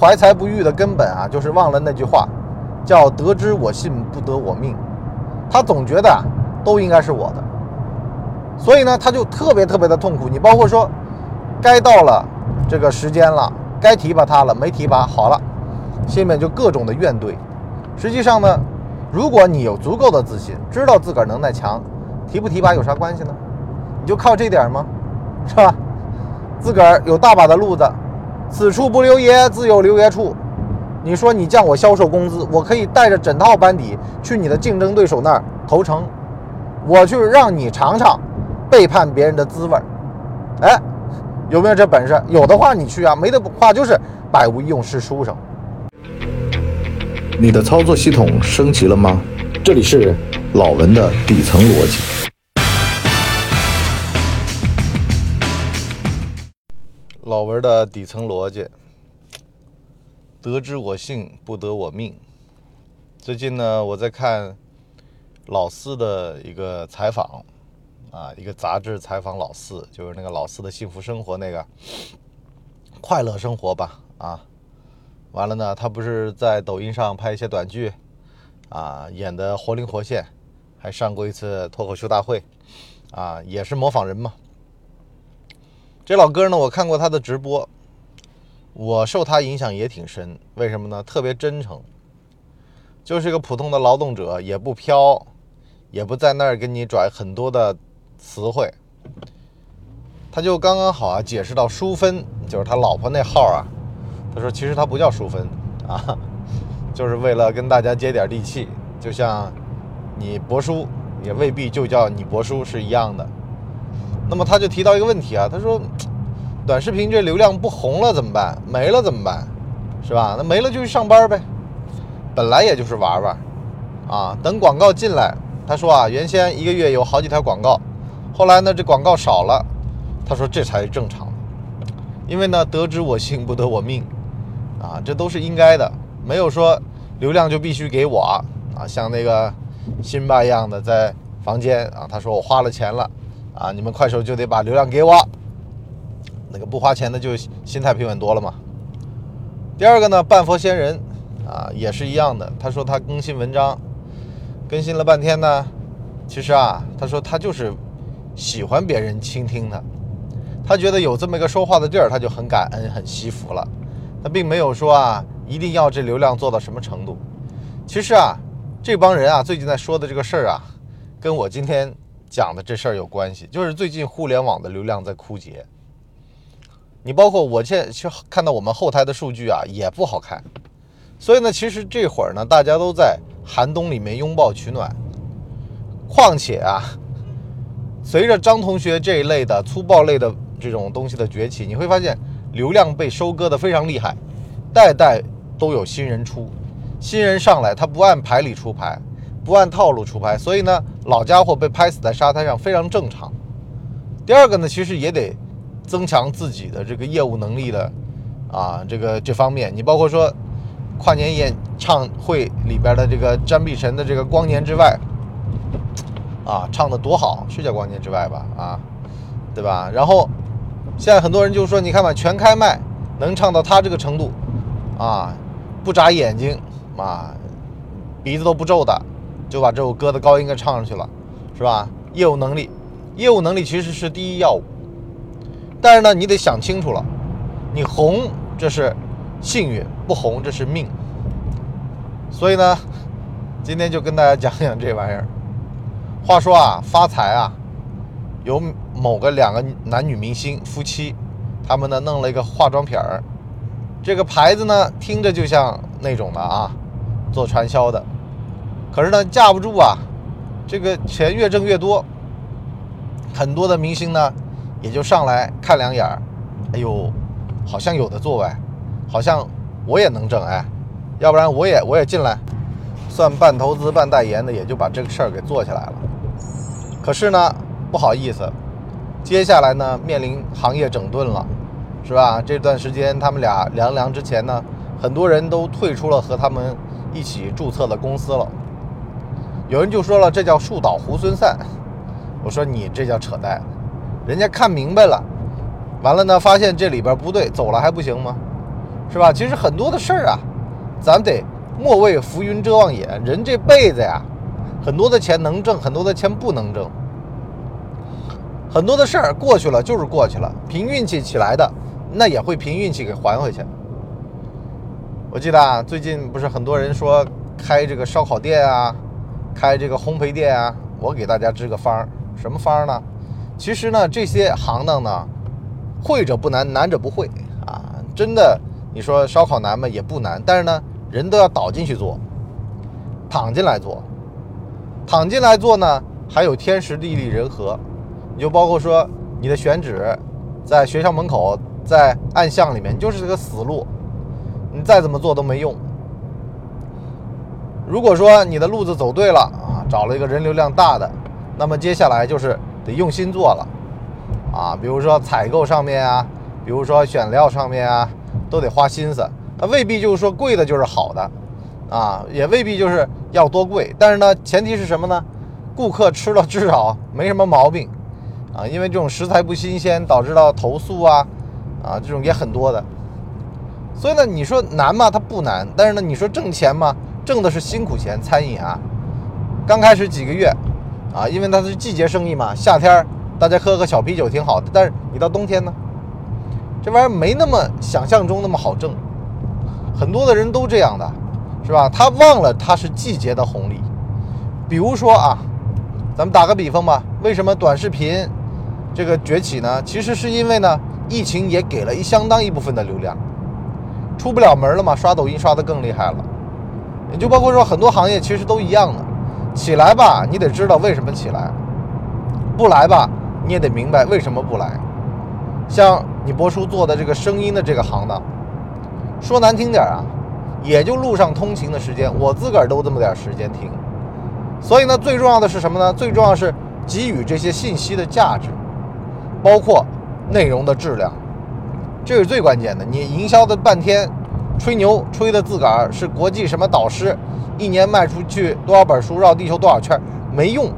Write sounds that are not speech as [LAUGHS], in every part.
怀才不遇的根本啊，就是忘了那句话，叫“得之我幸，不得我命”。他总觉得，都应该是我的，所以呢，他就特别特别的痛苦。你包括说，该到了这个时间了，该提拔他了，没提拔，好了，心里面就各种的怨怼。实际上呢，如果你有足够的自信，知道自个儿能耐强，提不提拔有啥关系呢？你就靠这点吗？是吧？自个儿有大把的路子，此处不留爷，自有留爷处。你说你降我销售工资，我可以带着整套班底去你的竞争对手那儿投诚，我去让你尝尝背叛别人的滋味儿。哎，有没有这本事？有的话你去啊，没的话就是百无一用是书生。你的操作系统升级了吗？这里是老文的底层逻辑。老文的底层逻辑。得之我幸，不得我命。最近呢，我在看老四的一个采访，啊，一个杂志采访老四，就是那个老四的幸福生活那个快乐生活吧，啊，完了呢，他不是在抖音上拍一些短剧，啊，演的活灵活现，还上过一次脱口秀大会，啊，也是模仿人嘛。这老哥呢，我看过他的直播。我受他影响也挺深，为什么呢？特别真诚，就是一个普通的劳动者，也不飘，也不在那儿跟你拽很多的词汇。他就刚刚好啊，解释到淑芬，就是他老婆那号啊。他说其实他不叫淑芬啊，就是为了跟大家接点地气，就像你伯叔也未必就叫你伯叔是一样的。那么他就提到一个问题啊，他说。短视频这流量不红了怎么办？没了怎么办？是吧？那没了就去上班呗。本来也就是玩玩，啊，等广告进来，他说啊，原先一个月有好几条广告，后来呢这广告少了，他说这才是正常的，因为呢得之我幸不得我命，啊，这都是应该的，没有说流量就必须给我啊，像那个辛巴一样的在房间啊，他说我花了钱了，啊，你们快手就得把流量给我。那个不花钱的就心态平稳多了嘛。第二个呢，半佛仙人啊，也是一样的。他说他更新文章，更新了半天呢，其实啊，他说他就是喜欢别人倾听他，他觉得有这么一个说话的地儿，他就很感恩、很惜福了。他并没有说啊，一定要这流量做到什么程度。其实啊，这帮人啊，最近在说的这个事儿啊，跟我今天讲的这事儿有关系，就是最近互联网的流量在枯竭。你包括我现在去看到我们后台的数据啊，也不好看。所以呢，其实这会儿呢，大家都在寒冬里面拥抱取暖。况且啊，随着张同学这一类的粗暴类的这种东西的崛起，你会发现流量被收割的非常厉害，代代都有新人出，新人上来他不按牌理出牌，不按套路出牌，所以呢，老家伙被拍死在沙滩上非常正常。第二个呢，其实也得。增强自己的这个业务能力的，啊，这个这方面，你包括说跨年演唱会里边的这个张碧晨的这个《光年之外》，啊，唱的多好，是叫《光年之外》吧？啊，对吧？然后现在很多人就说，你看吧，全开麦能唱到他这个程度，啊，不眨眼睛，啊，鼻子都不皱的，就把这首歌的高音给唱上去了，是吧？业务能力，业务能力其实是第一要务。但是呢，你得想清楚了，你红这是幸运，不红这是命。所以呢，今天就跟大家讲讲这玩意儿。话说啊，发财啊，有某个两个男女明星夫妻，他们呢弄了一个化妆品儿，这个牌子呢听着就像那种的啊，做传销的，可是呢架不住啊，这个钱越挣越多，很多的明星呢。也就上来看两眼儿，哎呦，好像有的做哎，好像我也能挣哎，要不然我也我也进来，算半投资半代言的，也就把这个事儿给做起来了。可是呢，不好意思，接下来呢面临行业整顿了，是吧？这段时间他们俩凉凉之前呢，很多人都退出了和他们一起注册的公司了。有人就说了，这叫树倒猢狲散。我说你这叫扯淡。人家看明白了，完了呢，发现这里边不对，走了还不行吗？是吧？其实很多的事儿啊，咱得莫为浮云遮望眼。人这辈子呀，很多的钱能挣，很多的钱不能挣。很多的事儿过去了就是过去了，凭运气起来的，那也会凭运气给还回去。我记得啊，最近不是很多人说开这个烧烤店啊，开这个烘焙店啊，我给大家支个方儿，什么方儿呢？其实呢，这些行当呢，会者不难，难者不会啊。真的，你说烧烤难吗？也不难，但是呢，人都要倒进去做，躺进来做，躺进来做呢，还有天时地利人和。你就包括说你的选址，在学校门口，在暗巷里面，就是这个死路，你再怎么做都没用。如果说你的路子走对了啊，找了一个人流量大的，那么接下来就是得用心做了啊，比如说采购上面啊，比如说选料上面啊，都得花心思。它未必就是说贵的就是好的啊，也未必就是要多贵，但是呢，前提是什么呢？顾客吃了至少没什么毛病。啊，因为这种食材不新鲜，导致到投诉啊，啊，这种也很多的。所以呢，你说难吗？它不难。但是呢，你说挣钱吗？挣的是辛苦钱。餐饮啊，刚开始几个月，啊，因为它是季节生意嘛，夏天大家喝个小啤酒挺好的。但是你到冬天呢，这玩意儿没那么想象中那么好挣。很多的人都这样的，是吧？他忘了它是季节的红利。比如说啊，咱们打个比方吧，为什么短视频？这个崛起呢，其实是因为呢，疫情也给了一相当一部分的流量，出不了门了嘛，刷抖音刷的更厉害了。也就包括说很多行业其实都一样的，起来吧，你得知道为什么起来；不来吧，你也得明白为什么不来。像你博叔做的这个声音的这个行当，说难听点啊，也就路上通勤的时间，我自个儿都这么点时间听。所以呢，最重要的是什么呢？最重要是给予这些信息的价值。包括内容的质量，这是最关键的。你营销的半天，吹牛吹的自个儿是国际什么导师，一年卖出去多少本书，绕地球多少圈，没用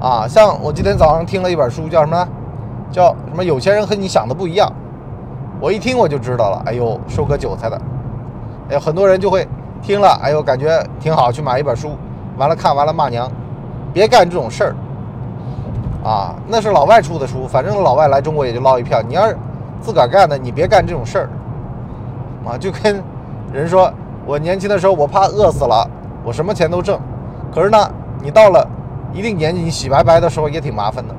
啊！像我今天早上听了一本书，叫什么？叫什么？有钱人和你想的不一样。我一听我就知道了，哎呦，收割韭菜的。哎，很多人就会听了，哎呦，感觉挺好，去买一本书，完了看完了骂娘，别干这种事儿。啊，那是老外出的书，反正老外来中国也就捞一票。你要是自个儿干的，你别干这种事儿。啊，就跟人说，我年轻的时候我怕饿死了，我什么钱都挣。可是呢，你到了一定年纪，你洗白白的时候也挺麻烦的。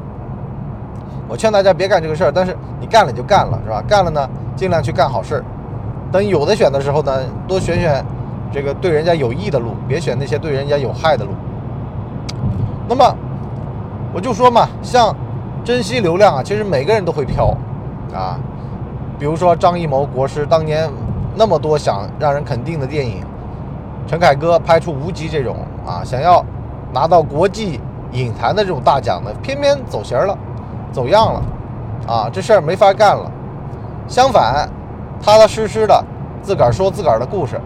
我劝大家别干这个事儿，但是你干了就干了，是吧？干了呢，尽量去干好事儿。等有的选的时候呢，多选选这个对人家有益的路，别选那些对人家有害的路。那么。我就说嘛，像珍惜流量啊，其实每个人都会飘啊。比如说张艺谋国师当年那么多想让人肯定的电影，陈凯歌拍出无极这种啊，想要拿到国际影坛的这种大奖的，偏偏走形了，走样了啊，这事儿没法干了。相反，踏踏实实的自个儿说自个儿的故事，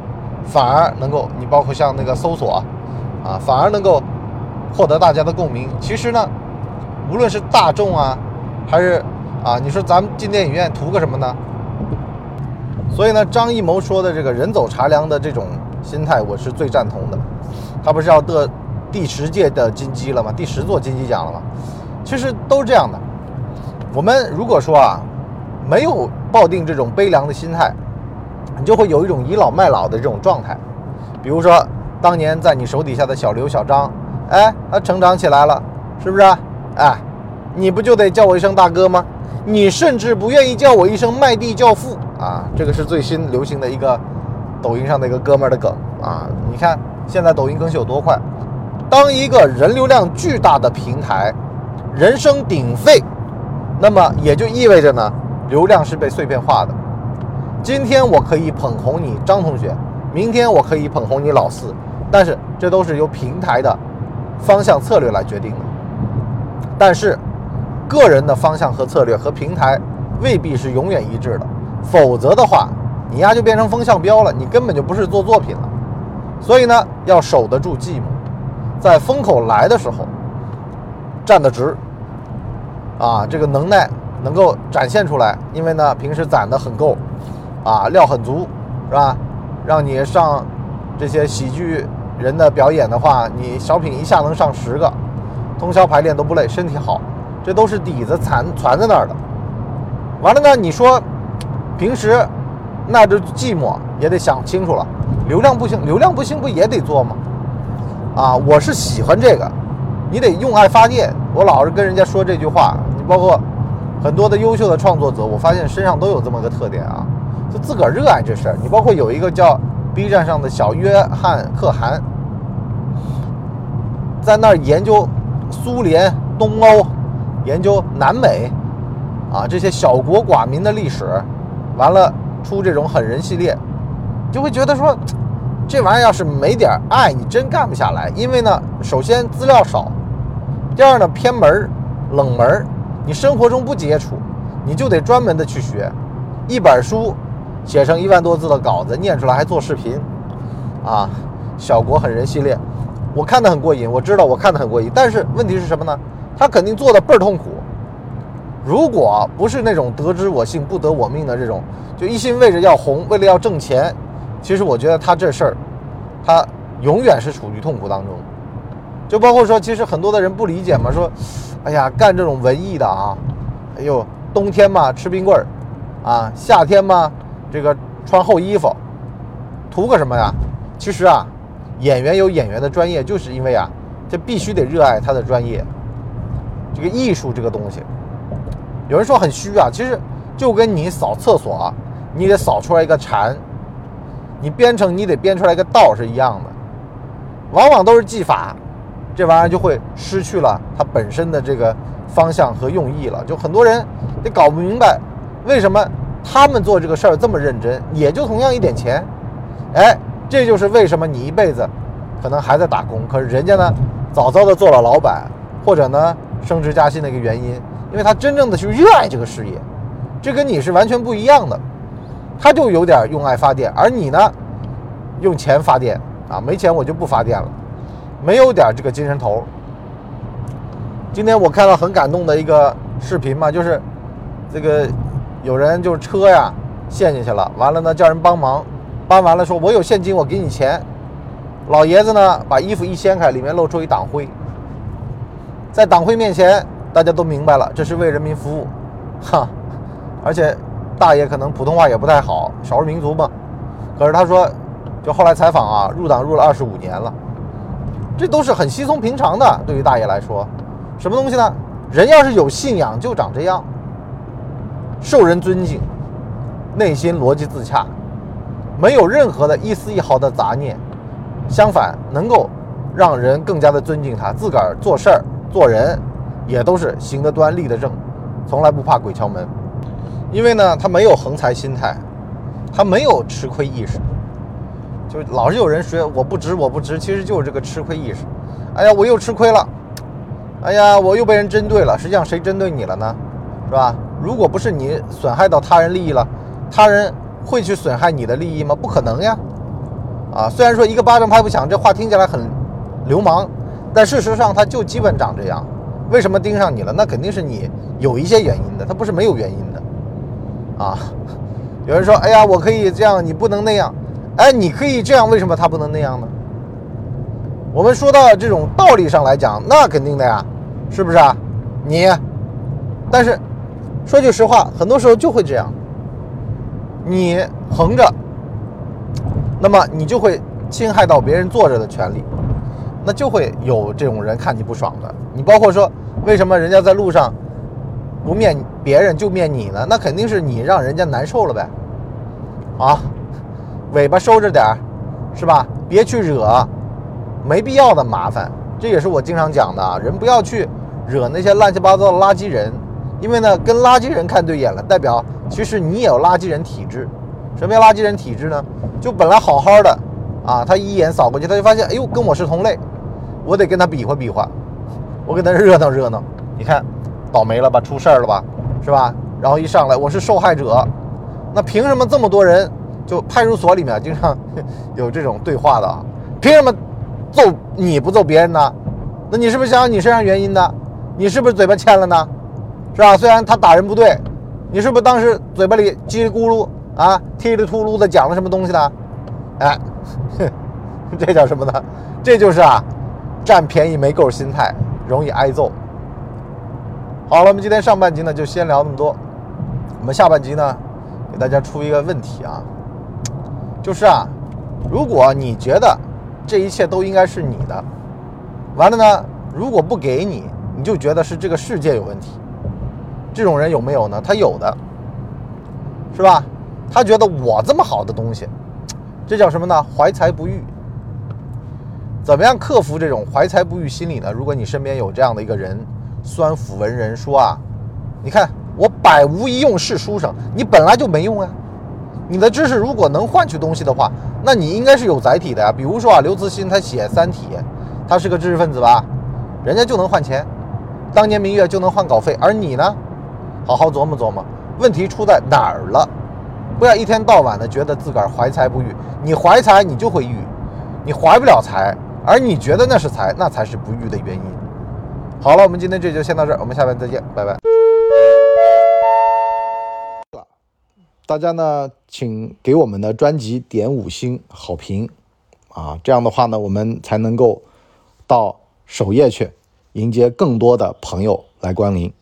反而能够你包括像那个搜索啊，反而能够。获得大家的共鸣。其实呢，无论是大众啊，还是啊，你说咱们进电影院图个什么呢？所以呢，张艺谋说的这个人走茶凉的这种心态，我是最赞同的。他不是要得第十届的金鸡了吗？第十座金鸡奖了吗？其实都是这样的。我们如果说啊，没有抱定这种悲凉的心态，你就会有一种倚老卖老的这种状态。比如说，当年在你手底下的小刘、小张。哎，他成长起来了，是不是？哎，你不就得叫我一声大哥吗？你甚至不愿意叫我一声麦地教父啊！这个是最新流行的一个抖音上的一个哥们儿的梗啊！你看现在抖音更新有多快？当一个人流量巨大的平台，人声鼎沸，那么也就意味着呢，流量是被碎片化的。今天我可以捧红你张同学，明天我可以捧红你老四，但是这都是由平台的。方向策略来决定的，但是个人的方向和策略和平台未必是永远一致的，否则的话，你呀就变成风向标了，你根本就不是做作品了。所以呢，要守得住寂寞，在风口来的时候站得直，啊，这个能耐能够展现出来，因为呢平时攒的很够，啊，料很足，是吧？让你上这些喜剧人的表演的话，你小品一下能上十个，通宵排练都不累，身体好，这都是底子攒攒在那儿的。完了呢，你说平时那就寂寞也得想清楚了，流量不行，流量不行不也得做吗？啊，我是喜欢这个，你得用爱发电。我老是跟人家说这句话，你包括很多的优秀的创作者，我发现身上都有这么个特点啊，就自个儿热爱这事儿。你包括有一个叫 B 站上的小约翰可汗，在那儿研究苏联、东欧，研究南美，啊，这些小国寡民的历史，完了出这种狠人系列，就会觉得说。这玩意儿要是没点爱，你真干不下来。因为呢，首先资料少，第二呢偏门冷门你生活中不接触，你就得专门的去学。一本书写成一万多字的稿子，念出来还做视频，啊，小国狠人系列，我看的很过瘾，我知道我看的很过瘾。但是问题是什么呢？他肯定做的倍儿痛苦。如果不是那种得之我幸不得我命的这种，就一心为着要红，为了要挣钱。其实我觉得他这事儿，他永远是处于痛苦当中，就包括说，其实很多的人不理解嘛，说，哎呀，干这种文艺的啊，哎呦，冬天嘛吃冰棍儿，啊，夏天嘛这个穿厚衣服，图个什么呀？其实啊，演员有演员的专业，就是因为啊，这必须得热爱他的专业，这个艺术这个东西，有人说很虚啊，其实就跟你扫厕所，你得扫出来一个禅。你编程，你得编出来一个道是一样的，往往都是技法，这玩意儿就会失去了它本身的这个方向和用意了。就很多人得搞不明白，为什么他们做这个事儿这么认真，也就同样一点钱，哎，这就是为什么你一辈子可能还在打工，可是人家呢早早的做了老板，或者呢升职加薪的一个原因，因为他真正的去热爱这个事业，这跟你是完全不一样的。他就有点用爱发电，而你呢，用钱发电啊，没钱我就不发电了，没有点这个精神头。今天我看到很感动的一个视频嘛，就是这个有人就是车呀陷进去了，完了呢叫人帮忙，搬完了说我有现金我给你钱，老爷子呢把衣服一掀开，里面露出一挡灰，在党徽面前大家都明白了，这是为人民服务，哈，而且。大爷可能普通话也不太好，少数民族嘛。可是他说，就后来采访啊，入党入了二十五年了，这都是很稀松平常的。对于大爷来说，什么东西呢？人要是有信仰，就长这样，受人尊敬，内心逻辑自洽，没有任何的一丝一毫的杂念，相反，能够让人更加的尊敬他。自个儿做事儿、做人，也都是行得端、立得正，从来不怕鬼敲门。因为呢，他没有横财心态，他没有吃亏意识，就老是有人说我不值，我不值，其实就是这个吃亏意识。哎呀，我又吃亏了，哎呀，我又被人针对了。实际上谁针对你了呢？是吧？如果不是你损害到他人利益了，他人会去损害你的利益吗？不可能呀！啊，虽然说一个巴掌拍不响，这话听起来很流氓，但事实上他就基本长这样。为什么盯上你了？那肯定是你有一些原因的，他不是没有原因的。啊，有人说：“哎呀，我可以这样，你不能那样。”哎，你可以这样，为什么他不能那样呢？我们说到这种道理上来讲，那肯定的呀，是不是啊？你，但是说句实话，很多时候就会这样。你横着，那么你就会侵害到别人坐着的权利，那就会有这种人看你不爽的。你包括说，为什么人家在路上？不面别人就面你呢，那肯定是你让人家难受了呗。啊，尾巴收着点儿，是吧？别去惹没必要的麻烦。这也是我经常讲的啊，人不要去惹那些乱七八糟的垃圾人，因为呢，跟垃圾人看对眼了，代表其实你也有垃圾人体质。什么叫垃圾人体质呢？就本来好好的啊，他一眼扫过去，他就发现，哎呦，跟我是同类，我得跟他比划比划，我跟他热闹热闹。你看。倒霉了吧，出事儿了吧，是吧？然后一上来我是受害者，那凭什么这么多人就派出所里面经常 [LAUGHS] 有这种对话的啊？凭什么揍你不揍别人呢？那你是不是想想你身上原因呢？你是不是嘴巴欠了呢？是吧？虽然他打人不对，你是不是当时嘴巴里叽里咕噜啊，踢里秃噜的讲了什么东西呢？哎，[LAUGHS] 这叫什么呢？这就是啊，占便宜没够心态，容易挨揍。好了，我们今天上半集呢就先聊那么多，我们下半集呢给大家出一个问题啊，就是啊，如果你觉得这一切都应该是你的，完了呢，如果不给你，你就觉得是这个世界有问题。这种人有没有呢？他有的，是吧？他觉得我这么好的东西，这叫什么呢？怀才不遇。怎么样克服这种怀才不遇心理呢？如果你身边有这样的一个人，酸腐文人说啊，你看我百无一用是书生，你本来就没用啊。你的知识如果能换取东西的话，那你应该是有载体的呀。比如说啊，刘慈欣他写《三体》，他是个知识分子吧，人家就能换钱，当年明月就能换稿费，而你呢？好好琢磨琢磨，问题出在哪儿了？不要一天到晚的觉得自个儿怀才不遇。你怀才，你就会遇；你怀不了才，而你觉得那是财，那才是不遇的原因。好了，我们今天这就先到这儿，我们下边再见，拜拜。大家呢，请给我们的专辑点五星好评啊，这样的话呢，我们才能够到首页去迎接更多的朋友来光临。